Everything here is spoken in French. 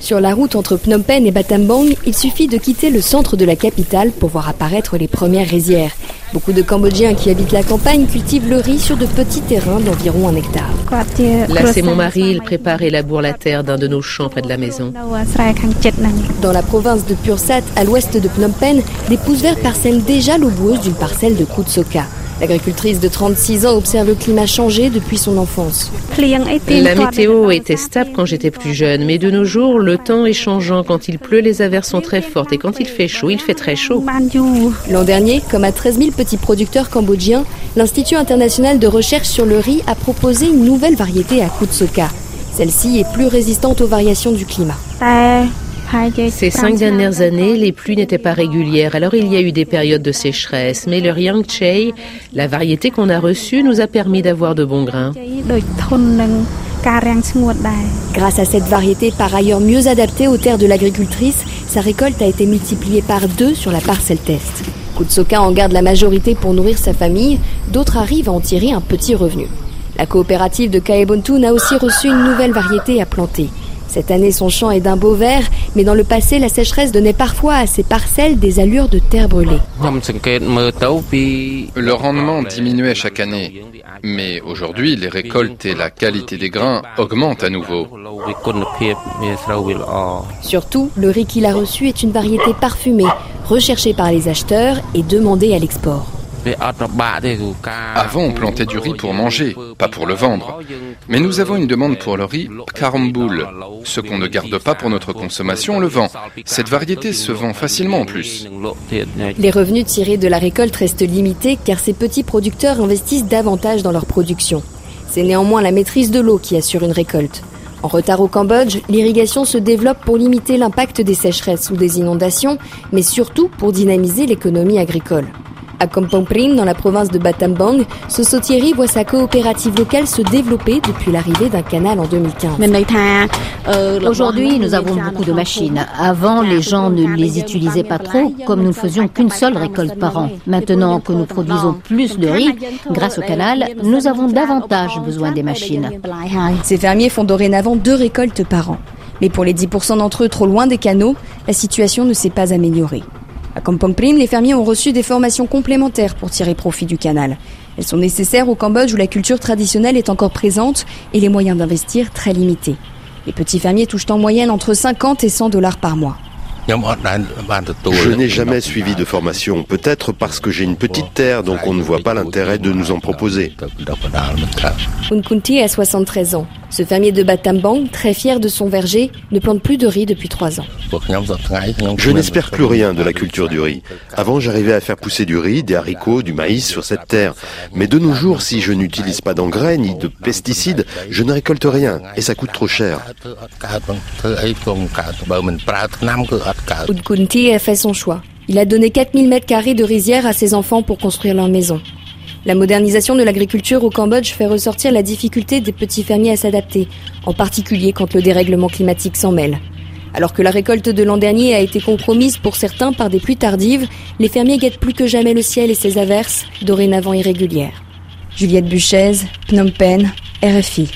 Sur la route entre Phnom Penh et Battambang, il suffit de quitter le centre de la capitale pour voir apparaître les premières rizières. Beaucoup de Cambodgiens qui habitent la campagne cultivent le riz sur de petits terrains d'environ un hectare. Là, c'est mon mari, il prépare et laboure la terre d'un de nos champs près de la maison. Dans la province de Pursat, à l'ouest de Phnom Penh, des pousses verts parsèment déjà l'eau boueuse d'une parcelle de Kutsoka. L'agricultrice de 36 ans observe le climat changer depuis son enfance. La météo était stable quand j'étais plus jeune, mais de nos jours, le temps est changeant. Quand il pleut, les averses sont très fortes et quand il fait chaud, il fait très chaud. L'an dernier, comme à 13 000 petits producteurs cambodgiens, l'Institut international de recherche sur le riz a proposé une nouvelle variété à Kutsoka. Celle-ci est plus résistante aux variations du climat. Ces cinq dernières années, les pluies n'étaient pas régulières, alors il y a eu des périodes de sécheresse, mais le Chey, la variété qu'on a reçue, nous a permis d'avoir de bons grains. Grâce à cette variété par ailleurs mieux adaptée aux terres de l'agricultrice, sa récolte a été multipliée par deux sur la parcelle test. Kutsoka en garde la majorité pour nourrir sa famille, d'autres arrivent à en tirer un petit revenu. La coopérative de Kaebontoun a aussi reçu une nouvelle variété à planter. Cette année, son champ est d'un beau vert, mais dans le passé, la sécheresse donnait parfois à ses parcelles des allures de terre brûlée. Le rendement diminuait chaque année, mais aujourd'hui, les récoltes et la qualité des grains augmentent à nouveau. Surtout, le riz qu'il a reçu est une variété parfumée, recherchée par les acheteurs et demandée à l'export. Avant, on plantait du riz pour manger, pas pour le vendre. Mais nous avons une demande pour le riz Karamboul. Ce qu'on ne garde pas pour notre consommation, on le vend. Cette variété se vend facilement en plus. Les revenus tirés de la récolte restent limités car ces petits producteurs investissent davantage dans leur production. C'est néanmoins la maîtrise de l'eau qui assure une récolte. En retard au Cambodge, l'irrigation se développe pour limiter l'impact des sécheresses ou des inondations, mais surtout pour dynamiser l'économie agricole. À Kampong Prim, dans la province de Battambang, Sosotiri voit sa coopérative locale se développer depuis l'arrivée d'un canal en 2015. Aujourd'hui, nous avons beaucoup de machines. Avant, les gens ne les utilisaient pas trop, comme nous ne faisions qu'une seule récolte par an. Maintenant que nous produisons plus de riz, grâce au canal, nous avons davantage besoin des machines. Ces fermiers font dorénavant deux récoltes par an. Mais pour les 10% d'entre eux trop loin des canaux, la situation ne s'est pas améliorée. À Kampong Prim, les fermiers ont reçu des formations complémentaires pour tirer profit du canal. Elles sont nécessaires au Cambodge où la culture traditionnelle est encore présente et les moyens d'investir très limités. Les petits fermiers touchent en moyenne entre 50 et 100 dollars par mois. Je n'ai jamais suivi de formation, peut-être parce que j'ai une petite terre, donc on ne voit pas l'intérêt de nous en proposer. Unkunti a 73 ans. Ce fermier de Batambang, très fier de son verger, ne plante plus de riz depuis trois ans. Je n'espère plus rien de la culture du riz. Avant, j'arrivais à faire pousser du riz, des haricots, du maïs sur cette terre. Mais de nos jours, si je n'utilise pas d'engrais ni de pesticides, je ne récolte rien et ça coûte trop cher. Udkunti a fait son choix. Il a donné 4000 mètres carrés de rizière à ses enfants pour construire leur maison. La modernisation de l'agriculture au Cambodge fait ressortir la difficulté des petits fermiers à s'adapter, en particulier quand le dérèglement climatique s'en mêle. Alors que la récolte de l'an dernier a été compromise pour certains par des pluies tardives, les fermiers guettent plus que jamais le ciel et ses averses, dorénavant irrégulières. Juliette Buchez, Phnom Penh, RFI.